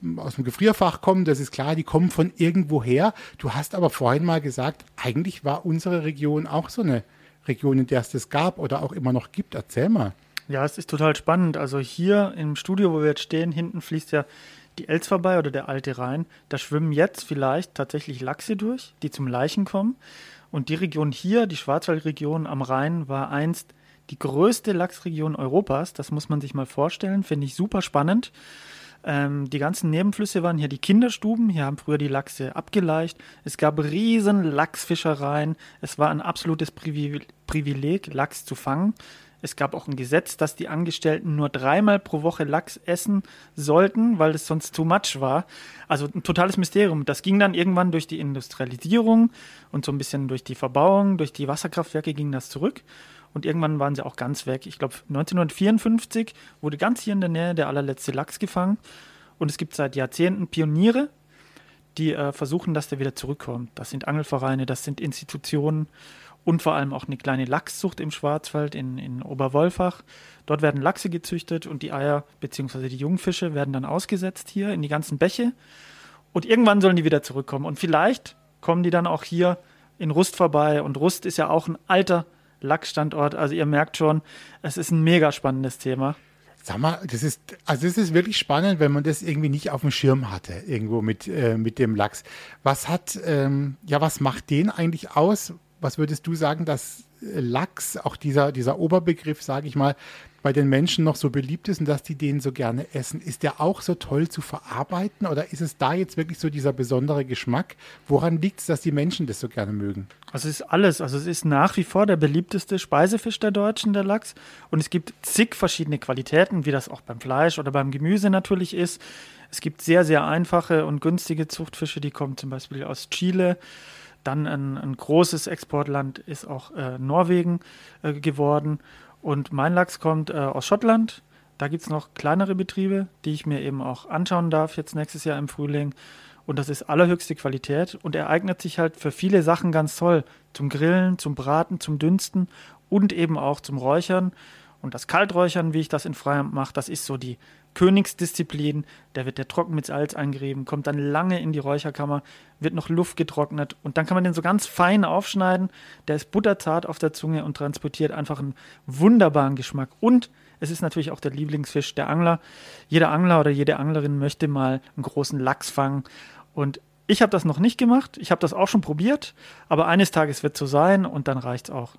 [SPEAKER 3] hm, aus dem Gefrierfach kommen, das ist klar, die kommen von irgendwo her. Du hast aber vorhin mal gesagt, eigentlich war unsere Region auch so eine Region, in der es das gab oder auch immer noch gibt. Erzähl mal.
[SPEAKER 1] Ja, es ist total spannend. Also hier im Studio, wo wir jetzt stehen, hinten fließt ja die Elz vorbei oder der alte Rhein. Da schwimmen jetzt vielleicht tatsächlich Lachse durch, die zum Leichen kommen. Und die Region hier, die Schwarzwaldregion am Rhein, war einst die größte Lachsregion Europas. Das muss man sich mal vorstellen. Finde ich super spannend. Ähm, die ganzen Nebenflüsse waren hier die Kinderstuben. Hier haben früher die Lachse abgeleicht. Es gab riesen Lachsfischereien. Es war ein absolutes Privileg, Lachs zu fangen. Es gab auch ein Gesetz, dass die Angestellten nur dreimal pro Woche Lachs essen sollten, weil es sonst too much war. Also ein totales Mysterium. Das ging dann irgendwann durch die Industrialisierung und so ein bisschen durch die Verbauung, durch die Wasserkraftwerke ging das zurück. Und irgendwann waren sie auch ganz weg. Ich glaube, 1954 wurde ganz hier in der Nähe der allerletzte Lachs gefangen. Und es gibt seit Jahrzehnten Pioniere, die äh, versuchen, dass der wieder zurückkommt. Das sind Angelvereine, das sind Institutionen und vor allem auch eine kleine Lachszucht im Schwarzwald in, in Oberwolfach. Dort werden Lachse gezüchtet und die Eier bzw. die Jungfische werden dann ausgesetzt hier in die ganzen Bäche. Und irgendwann sollen die wieder zurückkommen. Und vielleicht kommen die dann auch hier in Rust vorbei. Und Rust ist ja auch ein alter Lachsstandort. Also ihr merkt schon, es ist ein mega spannendes Thema.
[SPEAKER 3] Sag mal, das ist, also das ist wirklich spannend, wenn man das irgendwie nicht auf dem Schirm hatte, irgendwo mit, äh, mit dem Lachs. Was hat, ähm, ja, was macht den eigentlich aus? Was würdest du sagen, dass Lachs, auch dieser, dieser Oberbegriff, sage ich mal, bei den Menschen noch so beliebt ist und dass die den so gerne essen. Ist der auch so toll zu verarbeiten oder ist es da jetzt wirklich so dieser besondere Geschmack? Woran liegt es, dass die Menschen das so gerne mögen?
[SPEAKER 1] Also es ist alles. Also es ist nach wie vor der beliebteste Speisefisch der Deutschen, der Lachs. Und es gibt zig verschiedene Qualitäten, wie das auch beim Fleisch oder beim Gemüse natürlich ist. Es gibt sehr, sehr einfache und günstige Zuchtfische, die kommen zum Beispiel aus Chile. Dann ein, ein großes Exportland ist auch äh, Norwegen äh, geworden. Und mein Lachs kommt äh, aus Schottland. Da gibt es noch kleinere Betriebe, die ich mir eben auch anschauen darf, jetzt nächstes Jahr im Frühling. Und das ist allerhöchste Qualität und er eignet sich halt für viele Sachen ganz toll. Zum Grillen, zum Braten, zum Dünsten und eben auch zum Räuchern. Und das Kalträuchern, wie ich das in Freiheit mache, das ist so die Königsdisziplin. Da wird der trocken mit Salz eingerieben, kommt dann lange in die Räucherkammer, wird noch Luft getrocknet und dann kann man den so ganz fein aufschneiden. Der ist butterzart auf der Zunge und transportiert einfach einen wunderbaren Geschmack. Und es ist natürlich auch der Lieblingsfisch der Angler. Jeder Angler oder jede Anglerin möchte mal einen großen Lachs fangen. Und ich habe das noch nicht gemacht. Ich habe das auch schon probiert. Aber eines Tages wird es so sein und dann reicht es auch.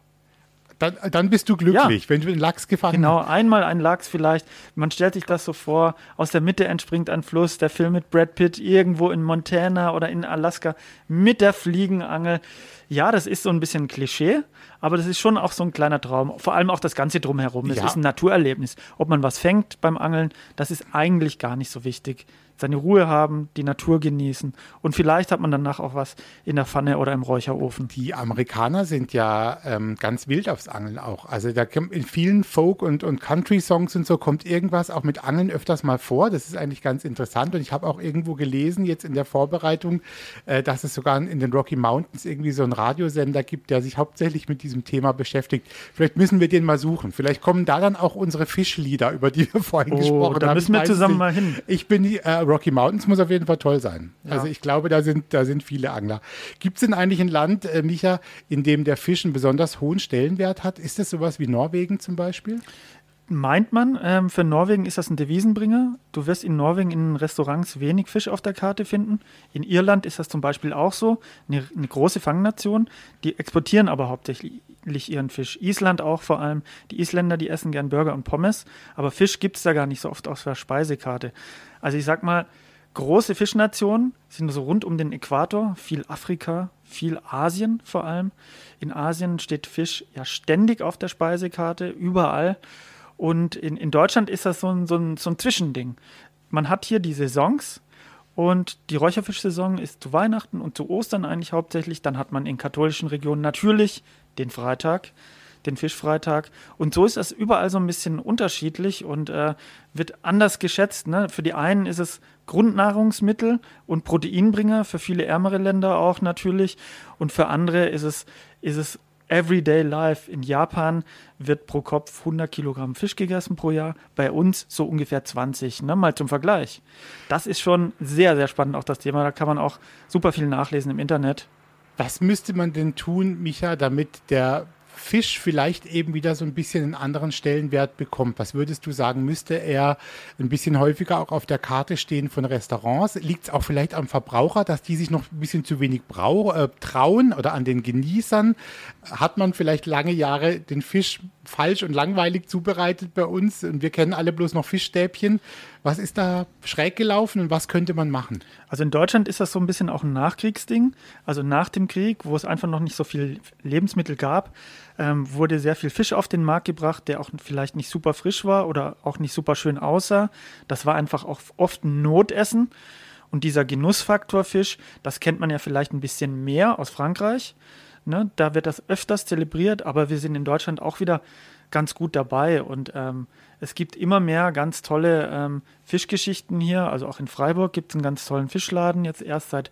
[SPEAKER 3] Dann, dann bist du glücklich, ja. wenn du den Lachs gefangen
[SPEAKER 1] genau, hast. Genau, einmal ein Lachs vielleicht. Man stellt sich das so vor, aus der Mitte entspringt ein Fluss, der Film mit Brad Pitt irgendwo in Montana oder in Alaska mit der Fliegenangel. Ja, das ist so ein bisschen Klischee, aber das ist schon auch so ein kleiner Traum. Vor allem auch das Ganze drumherum. Es ja. ist ein Naturerlebnis. Ob man was fängt beim Angeln, das ist eigentlich gar nicht so wichtig seine Ruhe haben, die Natur genießen und vielleicht hat man danach auch was in der Pfanne oder im Räucherofen.
[SPEAKER 3] Die Amerikaner sind ja ähm, ganz wild aufs Angeln auch. Also da kommt in vielen Folk- und, und Country-Songs und so kommt irgendwas auch mit Angeln öfters mal vor. Das ist eigentlich ganz interessant und ich habe auch irgendwo gelesen jetzt in der Vorbereitung, äh, dass es sogar in den Rocky Mountains irgendwie so einen Radiosender gibt, der sich hauptsächlich mit diesem Thema beschäftigt. Vielleicht müssen wir den mal suchen. Vielleicht kommen da dann auch unsere Fischlieder, über die wir vorhin oh, gesprochen
[SPEAKER 1] da
[SPEAKER 3] haben.
[SPEAKER 1] Da müssen wir zusammen mal hin.
[SPEAKER 3] Ich bin äh, Rocky Mountains muss auf jeden Fall toll sein. Ja. Also ich glaube, da sind, da sind viele Angler. Gibt es denn eigentlich ein Land, äh, Micha, in dem der Fisch einen besonders hohen Stellenwert hat? Ist das sowas wie Norwegen zum Beispiel?
[SPEAKER 1] Meint man, ähm, für Norwegen ist das ein Devisenbringer. Du wirst in Norwegen in Restaurants wenig Fisch auf der Karte finden. In Irland ist das zum Beispiel auch so. Eine, eine große Fangnation. Die exportieren aber hauptsächlich ihren Fisch. Island auch vor allem. Die Isländer, die essen gern Burger und Pommes. Aber Fisch gibt es da gar nicht so oft auf der Speisekarte. Also ich sag mal, große Fischnationen, sind so rund um den Äquator, viel Afrika, viel Asien vor allem. In Asien steht Fisch ja ständig auf der Speisekarte, überall. Und in, in Deutschland ist das so ein, so, ein, so ein Zwischending. Man hat hier die Saisons und die Räucherfischsaison ist zu Weihnachten und zu Ostern eigentlich hauptsächlich. Dann hat man in katholischen Regionen natürlich den Freitag den Fischfreitag. Und so ist das überall so ein bisschen unterschiedlich und äh, wird anders geschätzt. Ne? Für die einen ist es Grundnahrungsmittel und Proteinbringer, für viele ärmere Länder auch natürlich. Und für andere ist es, ist es Everyday Life. In Japan wird pro Kopf 100 Kilogramm Fisch gegessen pro Jahr, bei uns so ungefähr 20. Ne? Mal zum Vergleich. Das ist schon sehr, sehr spannend, auch das Thema. Da kann man auch super viel nachlesen im Internet.
[SPEAKER 3] Was müsste man denn tun, Micha, damit der Fisch vielleicht eben wieder so ein bisschen einen anderen Stellenwert bekommt? Was würdest du sagen, müsste er ein bisschen häufiger auch auf der Karte stehen von Restaurants? Liegt es auch vielleicht am Verbraucher, dass die sich noch ein bisschen zu wenig brau äh, trauen oder an den Genießern? Hat man vielleicht lange Jahre den Fisch falsch und langweilig zubereitet bei uns und wir kennen alle bloß noch Fischstäbchen? Was ist da schräg gelaufen und was könnte man machen?
[SPEAKER 1] Also in Deutschland ist das so ein bisschen auch ein Nachkriegsding. Also nach dem Krieg, wo es einfach noch nicht so viel Lebensmittel gab, ähm, wurde sehr viel Fisch auf den Markt gebracht, der auch vielleicht nicht super frisch war oder auch nicht super schön aussah. Das war einfach auch oft ein Notessen. Und dieser Genussfaktor Fisch, das kennt man ja vielleicht ein bisschen mehr aus Frankreich. Ne? Da wird das öfters zelebriert, aber wir sind in Deutschland auch wieder ganz gut dabei. Und ähm, es gibt immer mehr ganz tolle ähm, Fischgeschichten hier. Also auch in Freiburg gibt es einen ganz tollen Fischladen, jetzt erst seit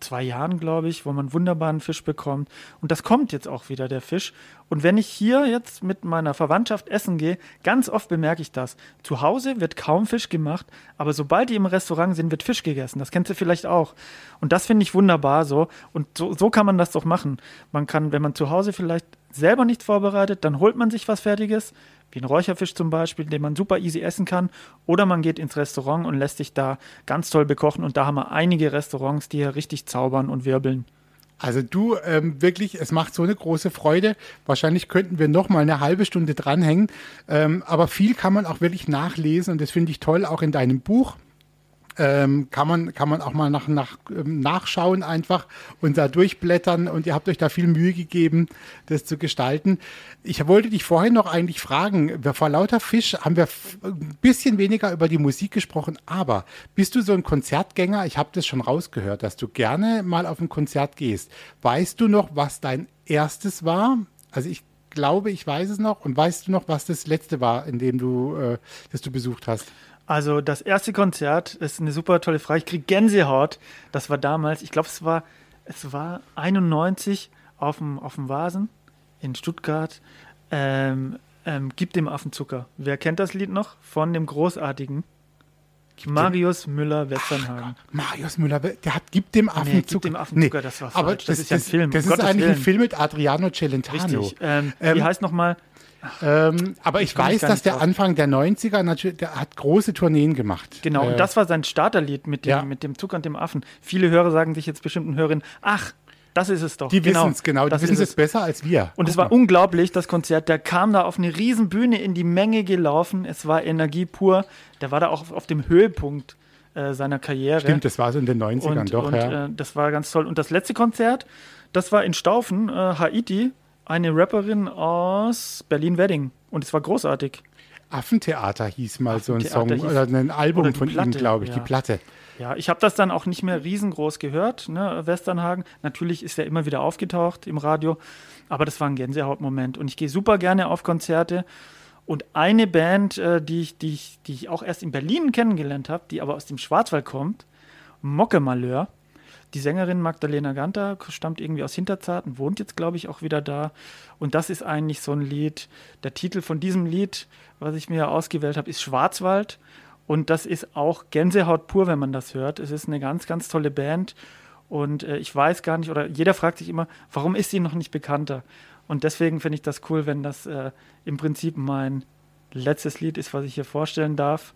[SPEAKER 1] zwei Jahren, glaube ich, wo man wunderbaren Fisch bekommt. Und das kommt jetzt auch wieder, der Fisch. Und wenn ich hier jetzt mit meiner Verwandtschaft essen gehe, ganz oft bemerke ich das. Zu Hause wird kaum Fisch gemacht, aber sobald die im Restaurant sind, wird Fisch gegessen. Das kennst du vielleicht auch. Und das finde ich wunderbar so. Und so, so kann man das doch machen. Man kann, wenn man zu Hause vielleicht selber nichts vorbereitet, dann holt man sich was Fertiges, wie ein Räucherfisch zum Beispiel, den man super easy essen kann. Oder man geht ins Restaurant und lässt sich da ganz toll bekochen. Und da haben wir einige Restaurants, die hier richtig zaubern und wirbeln.
[SPEAKER 3] Also du, ähm, wirklich, es macht so eine große Freude. Wahrscheinlich könnten wir noch mal eine halbe Stunde dranhängen. Ähm, aber viel kann man auch wirklich nachlesen und das finde ich toll, auch in deinem Buch ähm, kann, man, kann man auch mal nach, nach, ähm, nachschauen einfach und da durchblättern und ihr habt euch da viel Mühe gegeben, das zu gestalten. Ich wollte dich vorhin noch eigentlich fragen, vor lauter Fisch haben wir ein bisschen weniger über die Musik gesprochen, aber bist du so ein Konzertgänger? Ich habe das schon rausgehört, dass du gerne mal auf ein Konzert gehst. Weißt du noch, was dein erstes war? Also ich glaube, ich weiß es noch. Und weißt du noch, was das letzte war, in dem du, äh, das du besucht hast?
[SPEAKER 1] Also das erste Konzert ist eine super tolle Frage. Ich kriege Gänsehaut. Das war damals, ich glaube, es war, es war 91 auf dem, auf dem Vasen in Stuttgart. Ähm, ähm, Gib dem Affen Zucker. Wer kennt das Lied noch? Von dem großartigen Marius Müller-Westernhagen.
[SPEAKER 3] Marius Müller, der hat Gib dem Affen nee, Zucker. Gib
[SPEAKER 1] dem Affen Zucker, das war falsch.
[SPEAKER 3] Aber das, das ist ja ein Film. Das um ist Gottes eigentlich Willen. ein Film mit Adriano Celentano.
[SPEAKER 1] Richtig. Ähm, ähm, wie heißt nochmal?
[SPEAKER 3] Ähm, aber ich weiß, dass der drauf. Anfang der 90er natürlich, der hat große Tourneen gemacht.
[SPEAKER 1] Genau, äh, und das war sein Starterlied mit dem, ja. mit dem Zucker und dem Affen. Viele Hörer sagen sich jetzt bestimmten Hörerinnen, ach, das ist es doch.
[SPEAKER 3] Die genau, wissen es, genau. Die wissen es besser als wir.
[SPEAKER 1] Und Guck es war mal. unglaublich, das Konzert. Der kam da auf eine riesen Bühne in die Menge gelaufen. Es war Energie pur. Der war da auch auf dem Höhepunkt äh, seiner Karriere.
[SPEAKER 3] Stimmt, das war so in den 90ern,
[SPEAKER 1] und,
[SPEAKER 3] doch,
[SPEAKER 1] und,
[SPEAKER 3] ja.
[SPEAKER 1] Äh, das war ganz toll. Und das letzte Konzert, das war in Staufen, äh, Haiti eine Rapperin aus Berlin-Wedding. Und es war großartig.
[SPEAKER 3] Affentheater hieß mal Affentheater so ein Song oder ein Album oder von Platte, ihm, glaube ich, ja. die Platte.
[SPEAKER 1] Ja, ich habe das dann auch nicht mehr riesengroß gehört, ne, Westernhagen. Natürlich ist er immer wieder aufgetaucht im Radio, aber das war ein Gänsehautmoment. Und ich gehe super gerne auf Konzerte. Und eine Band, äh, die, ich, die, ich, die ich auch erst in Berlin kennengelernt habe, die aber aus dem Schwarzwald kommt, Mocke Malheur, die Sängerin Magdalena Ganter stammt irgendwie aus Hinterzarten, wohnt jetzt, glaube ich, auch wieder da. Und das ist eigentlich so ein Lied. Der Titel von diesem Lied, was ich mir ausgewählt habe, ist Schwarzwald. Und das ist auch Gänsehaut pur, wenn man das hört. Es ist eine ganz, ganz tolle Band. Und äh, ich weiß gar nicht, oder jeder fragt sich immer, warum ist sie noch nicht bekannter? Und deswegen finde ich das cool, wenn das äh, im Prinzip mein letztes Lied ist, was ich hier vorstellen darf.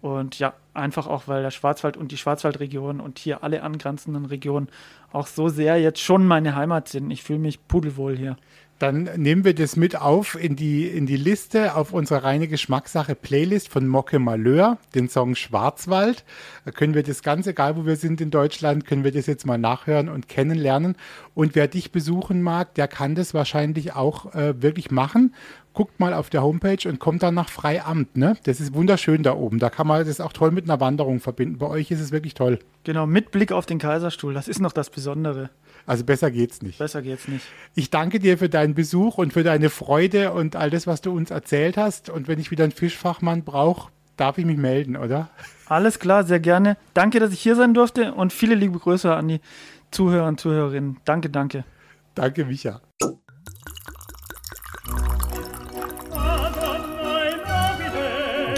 [SPEAKER 1] Und ja, einfach auch, weil der Schwarzwald und die Schwarzwaldregion und hier alle angrenzenden Regionen auch so sehr jetzt schon meine Heimat sind. Ich fühle mich pudelwohl hier.
[SPEAKER 3] Dann nehmen wir das mit auf in die, in die Liste auf unsere reine Geschmackssache Playlist von Mocke Malheur, den Song Schwarzwald. Da können wir das ganz egal, wo wir sind in Deutschland, können wir das jetzt mal nachhören und kennenlernen. Und wer dich besuchen mag, der kann das wahrscheinlich auch äh, wirklich machen. Guckt mal auf der Homepage und kommt dann nach Freiamt. Ne? Das ist wunderschön da oben. Da kann man das auch toll mit einer Wanderung verbinden. Bei euch ist es wirklich toll.
[SPEAKER 1] Genau, mit Blick auf den Kaiserstuhl. Das ist noch das Besondere.
[SPEAKER 3] Also besser geht's nicht.
[SPEAKER 1] Besser geht's nicht.
[SPEAKER 3] Ich danke dir für deinen Besuch und für deine Freude und all das, was du uns erzählt hast. Und wenn ich wieder einen Fischfachmann brauche, darf ich mich melden, oder?
[SPEAKER 1] Alles klar, sehr gerne. Danke, dass ich hier sein durfte und viele liebe Grüße an die Zuhörer und Zuhörerinnen. Danke, danke.
[SPEAKER 3] Danke, Micha.